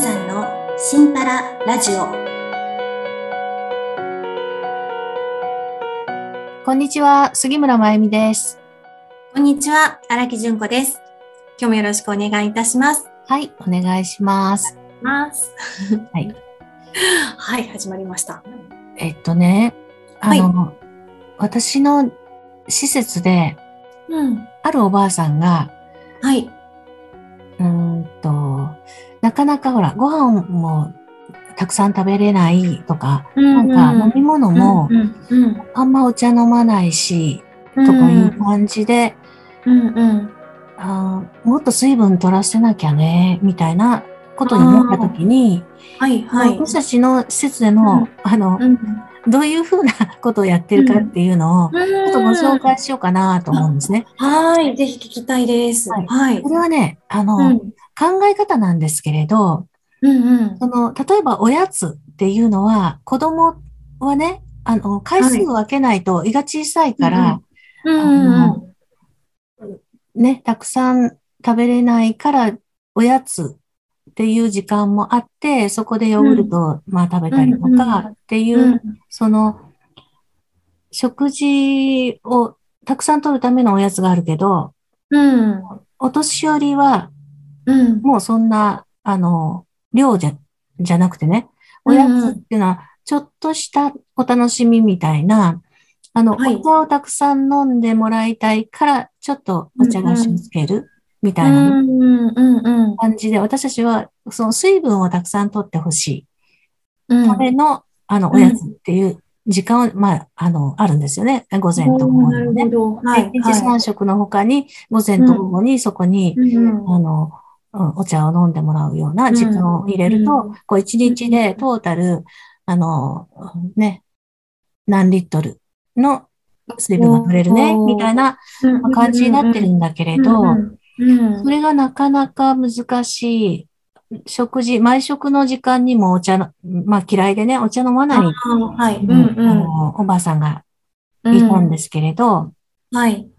さんのシンパララジオ。こんにちは、杉村真由美です。こんにちは荒木純子です。今日もよろしくお願いいたします。はい、お願いします。ます。はい。はい始まりました。えっとね、あの、私の施設で、うん。あるおばあさんが、はいなかなかほら、ご飯もたくさん食べれないとか、なんか飲み物もあんまお茶飲まないし、うん。とかいう感じで、うんうん。あーもっと水分取らせなきゃね、みたいなことに思ったときに、はいはい。私たちの施設での、あの、うん。どういうふうなことをやってるかっていうのを、ちょっとご紹は介しようかなと思うんですね。い。ぜひ聞きたいです。はい。はい。これはね、あの、うん考え方なんですけれど、うんうん。その、例えばおやつっていうのは、子供はね、あの、回数を分けないと胃が小さいから、ね、たくさん食べれないから、おやつっていう時間もあって、そこでヨーグルトを、まあ食べたりとかっていうう、ん。その、食事をたくさん取るためのおやつがあるけど、うん。お年寄りはうんもうそんな、あの、量じゃ、じゃなくてね、おやつっていうのは、ちょっとしたお楽しみみたいな、あの、はいお茶をたくさん飲んでもらいたいから、ちょっとお茶菓子をつけるみたいな感じで、私たちは、その水分をたくさん取ってほしうんいための、あの、おやつっていう時間を、まあ、あの、あるんですよね。午前と午後にねなる。ほど。はい。一日三食の他に、午前と午後にそこに、うんあの、うんお茶を飲んでもらうような時間を入れると、うん。こう一日でトータル、あの、ね、何リットルの水分が取れるね、うんみたいな感じになってるんだけれど、うんうんそれがなかなか難しい。食事、毎食の時間にもお茶の、まあ嫌いでね、お茶飲まない、はい。ううんあん。のおばあさんがうん。いたんですけれど、はい。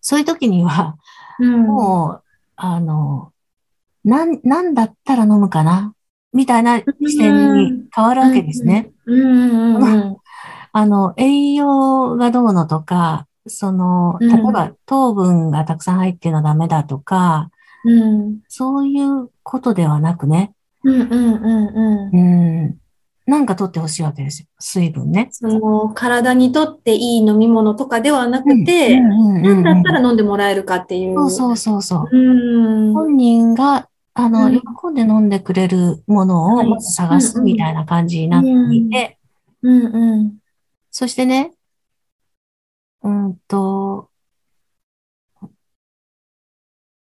そういう時には、うん。もう、あの、なん、なんだったら飲むかな？みたいな視点に変わるわけですね。。あの、栄養がどうのとか、その、うん例えば糖分がたくさん入ってるのはダメだとか、うん。そういうことではなくね、うんうんうんうん。うん、なんか取ってほしいわけですよ。水分ね。その、体にとっていい飲み物とかではなくて、なんだったら飲んでもらえるかっていう。そうそうそうそう。うん。本人が、あの、うん喜んで飲んでくれるものをまず探すみたいな感じになっていて、うんうん。そしてね、うんと、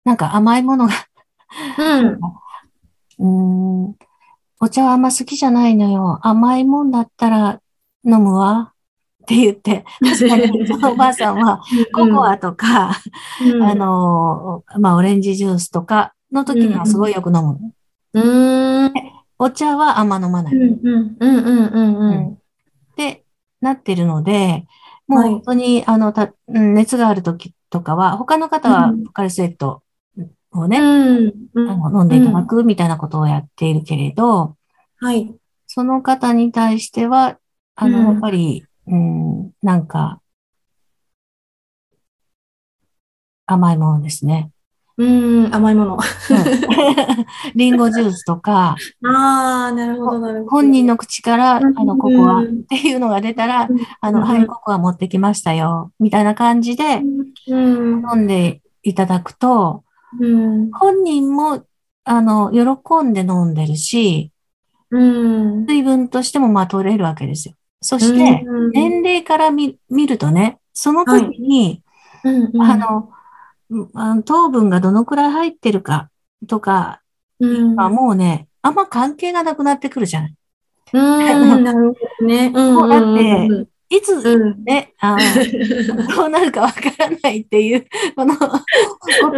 なんか甘いものが、うん。うーん、お茶はあんま好きじゃないのよ。甘いもんだったら飲むわ。って言って、確かにそのおばあさんはココアとか、うん、あの、まあ、オレンジジュースとかの時にはすごいよく飲む。うーん。お茶はあんま飲まない。うんうんうんうんうんうん。ってなってるので、もうはい本当に、あの、た、うん熱がある時とかは、他の方はうんポカリスエットをね、うんうんあの飲んでいただくみたいなことをやっているけれど、はい。その方に対しては、あの、うんやっぱり、うん、なんか、甘いものですね。うん、甘いもの。うん。リンゴジュースとか、ああ、なるほど、なるほど。本人の口から、あうん。の、ココアっていうのが出たら、あの、うん。はい、ココア持ってきましたよ、みたいな感じでうん、飲んでいただくと、うん、本人も、あの、喜んで飲んでるし、うん。水分としてもまあ取れるわけですよ。そして、うん、年齢から見見るとね、その時に、あの糖分がどのくらい入ってるかとかうん、はもうね、あんま関係がなくなってくるじゃない。うん、なるほどね。うん、もうだってうんいつうん、ね、あの どうなるかわからないっていう、このこ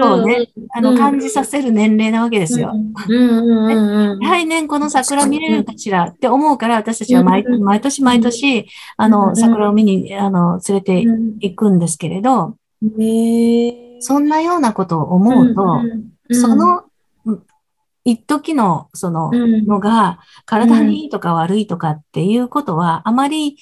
とをね、あの、うん。感じさせる年齢なわけですよ。うん、うん、うん、うん。来年この桜見れるかしらって思うから、私たちは毎うん毎年毎年、あうんの、桜を見に、あの、連れて行くんですけれど、ねえそんなようなことを思うと、うん、その、一時のそのうん。のが体にいいとか悪いとかっていうことはあまり、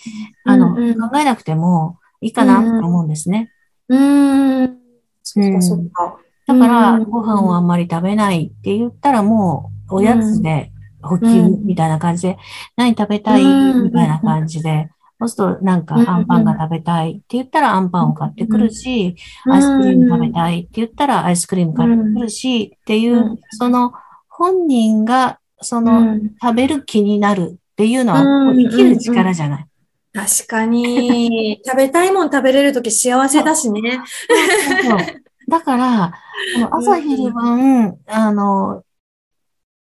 あの、うんうん。考えなくてもいいかなと思うんですね。うーん。そっかそっか。だから、うんご飯をあんまり食べないって言ったらもう、おやつで補給うんみたいな感じで、何食べたいうんみたいな感じで、そうするとなんかうんアンパンが食べたいって言ったらアンパンを買ってくるし、アイスクリーム食べたいって言ったらアイスクリーム買ってくるしっていうう、ん。その本人がそのうん。食べる気になるっていうのはうん生きる力じゃない。確かに、食べたいもん食べれるとき幸せだしね。そうだから、朝昼晩、あの、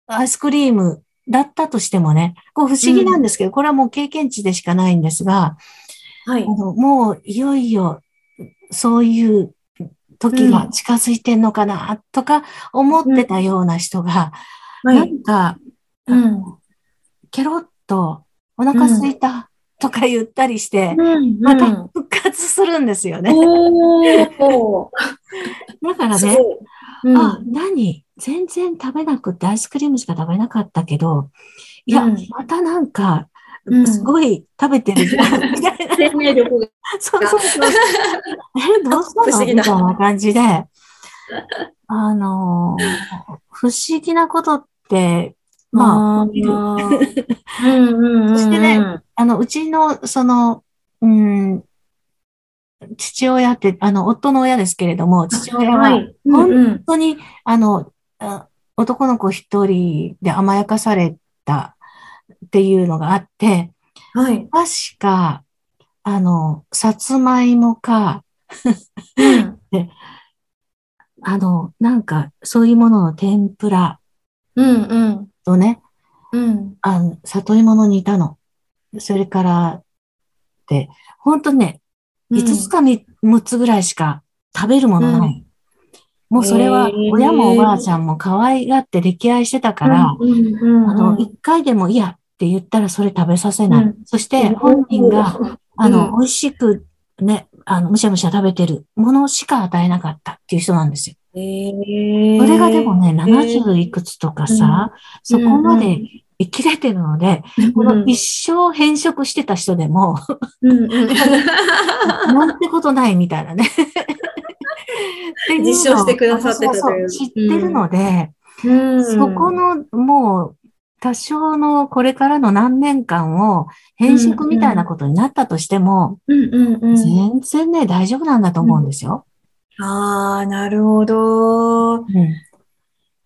アイスクリームだったとしてもね、こう不思議なんですけど、これはもう経験値でしかないんですが、はいあ。のもういよいよそういう時が近づいてんのかなとか思ってたような人が、は。ないんか、うん。ケロッとお腹空いたとか言ったりして、うん。また復活するんですよね。だからね、あ、何？全然食べなくてアイスクリームしか食べなかったけど、いや、うんまたなんか、うんすごい食べてるじゃん、みたいな。生命力が。そうそうそう。え、どうした不思議だのみたいな感じで、あのー不思議なことって、まあ、起きるうんうんうん。そしてねあの、うちの、その、うん、父親って、あの、夫の親ですけれども、父親は、本当に、あの、あ男の子一人で甘やかされたっていうのがあって、はい。確か、あの、さつまいもか、うん あの、なんか、そういうものの天ぷらうんうん。とね、うん。あの、里芋の煮たの。それから、で、本当にね、5つか6つぐらいしか食べるものない。もうそれは親もおばあちゃんも可愛がって歴愛してたから、あの、一回でもいいやって言ったらそれ食べさせない。うん。そして本人が、あの、うん美味しくね、あの、むしゃむしゃ食べてるものしか与えなかったっていう人なんですよ。それがでもね、へー。70いくつとかさ、そこまで生きれてるので、この一生変色してた人でも、なんてことないみたいなね。っていうのを実証してくださってたという知ってるので、うんそこのもう多少のこれからの何年間を変色みたいなことになったとしても、うんうんうん全然ね、大丈夫なんだと思うんですよ。ああ、なるほど。うん。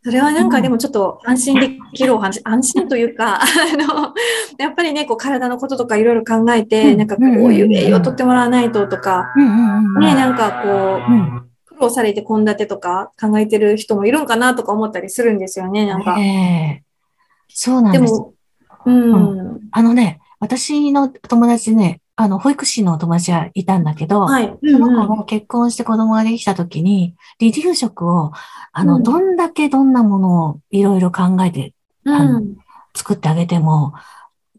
それはなんかでもちょっと安心できるお話、安心というか、あの、やっぱりね、こう体のこととかいろいろ考えて、うんなんかこういう栄養を取ってもらわないととか、うんうんうん。ね、なんかこう、うん。苦労されて献立とか考えてる人もいるんかなとか思ったりするんですよね、なんか。ええそうなんです。でも、うん。あのね、私の友達でね、あの、保育士の友達がいたんだけど、はい。そのうんうん子が結婚して子供ができたときに、離乳食を、あの、うんどんだけどんなものをいろいろ考えてうん作ってあげても、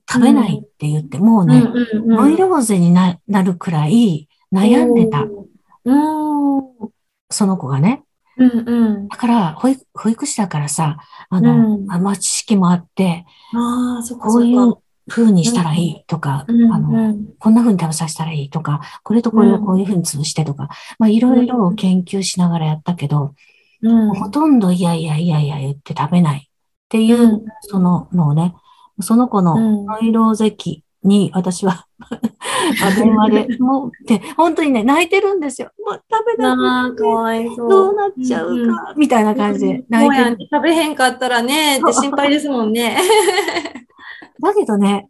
食べないって言って、もうね、うんうんノイローゼにななるくらい悩んでた、。うん。うんその子がね。うん。だから、保育保育士だからさ、あの、うんあまあ、知識もあって、ああ、そこいうそう。風にしたらいいとか、うんあの、うんこんな風に食べさせたらいいとか、これとこれをこういう風に潰してとか、まあいろいろ研究しながらやったけど、うんほとんどいやいやいやいや言って食べないっていう、うんそののをね、その子のうんノイローゼ期に私は あ電話で、もう、で、本当にね、泣いてるんですよ。もう食べなああ、かわいそう。どうなっちゃうか、みたいな感じで泣いてる。食べへんかったらね、って心配ですもんね。だけどね、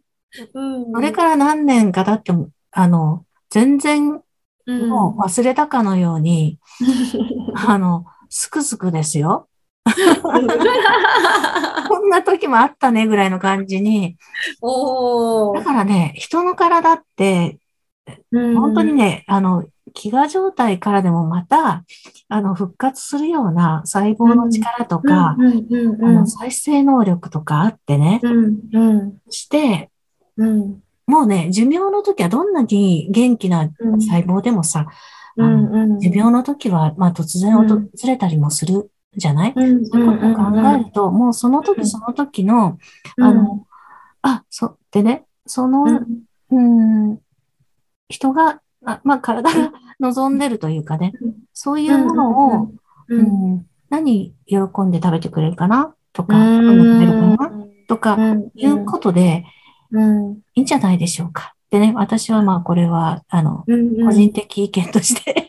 うんそれから何年か経っても、あの、全然うんもう忘れたかのように、あの、すくすくですよ。こんな時もあったねぐらいの感じに。だからね、人の体って、うん本当にね、あの、飢餓状態からでもまた、あの、復活するような細胞の力とか、再生能力とかあってね、うんうん。して、うん。もうね、寿命の時はどんなに元気な細胞でもさ、あのうん。持病の時は、まあ突然訪れたりもするじゃない、うんそういうことを考えると、もうその時その時の、あの、あ、そう、でね、その、うん、人が、あまあ、体が望んでるというかね、そういうものを、ううんん、何喜んで食べてくれるかな？とか、喜んで食べるかな？とか、いうことでうんいいんじゃないでしょうか。でね、私はまあ、これは、あの、うん個人的意見として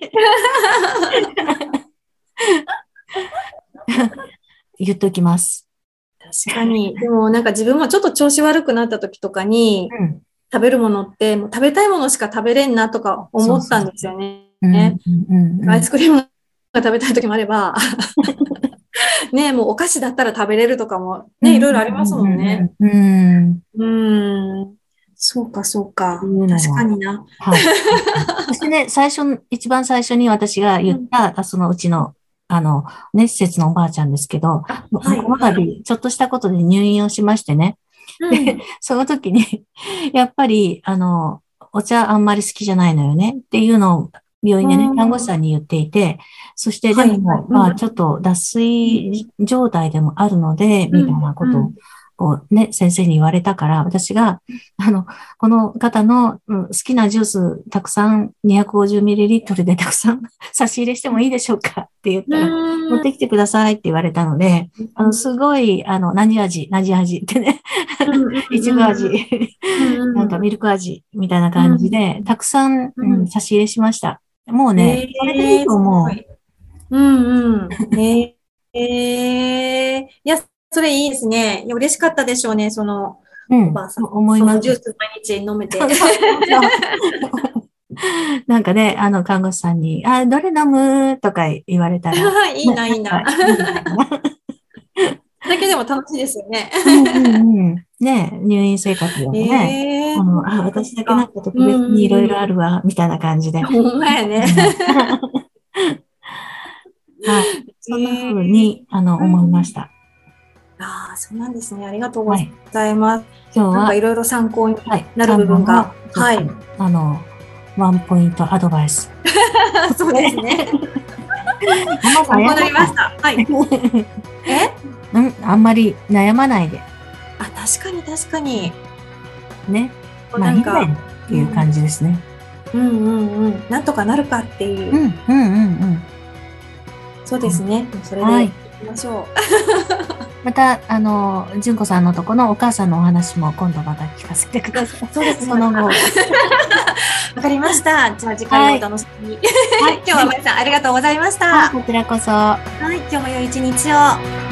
言っておきます。確かに。でもなんか自分もちょっと調子悪くなった時とかにうん。食べるものってもう食べたいものしか食べれんなとか思ったんですよね。アイスクリームが食べたい時もあれば、ねもうお菓子だったら食べれるとかもね、いろいろありますもんね。。うんうんうん。そうか、そうか。確かにな。はい。そしてね、最初、一番最初に私が言った、あそのうちの、あの、ね、施設のおばあちゃんですけど、はいこの度、ちょっとしたことで入院をしましてね、うん。その時に、やっぱり、あの、お茶あんまり好きじゃないのよねっていうのを病院でねう、ん。看護師さんに言っていて、そしてではい。も、まあちょっと脱水状態でもあるので、みたいなことを、こうね、先生に言われたから、私が、あの、この方の、うん好きなジュース、たくさん、250ml でたくさん 差し入れしてもいいでしょうかって言ったら、持ってきてくださいって言われたので、あの、すごい、あの、何味、何味ってね、いちご味、なんかミルク味みたいな感じで、たくさん、うんうん差し入れしました。もうね、それでいいと思う。うんうん。ねえー、いや、それいいですね。いや、嬉しかったでしょうね、その、うんおばあさん。思いますジュース毎日飲めて。なんかね、あの、看護師さんに、あ、どれ飲む？とか言われたら。いいな、いいな。だけでも楽しいですよね。うんうんうんね入院生活でもね。えーあのあ、私だけなんか特別にいろいろあるわ、みたいな感じで。ほんまやね。はい。そんな風に、あの、思いました。ああ、そうなんですね。ありがとうございます。今日は、いろいろ参考にはい。なる部分が。はい。あの、ワンポイントアドバイス。そうですね。あ参考になりました。はい。え？うん、あんまり悩まないで。あ、確かに確かに。ね。まあ、ないんかっていう感じですね。うんうんうん。なんとかなるかっていうう。ん、うん、うん、うん。そうですね。それではいいきましょう。また、あの、純子さんのとこのお母さんのお話も今度また聞かせてください。そうですねその後。わかりました。じゃあ次回もお楽しみに。はい 今日はまりさんありがとうございました。はいこちらこそ。はい、今日も良い一日を。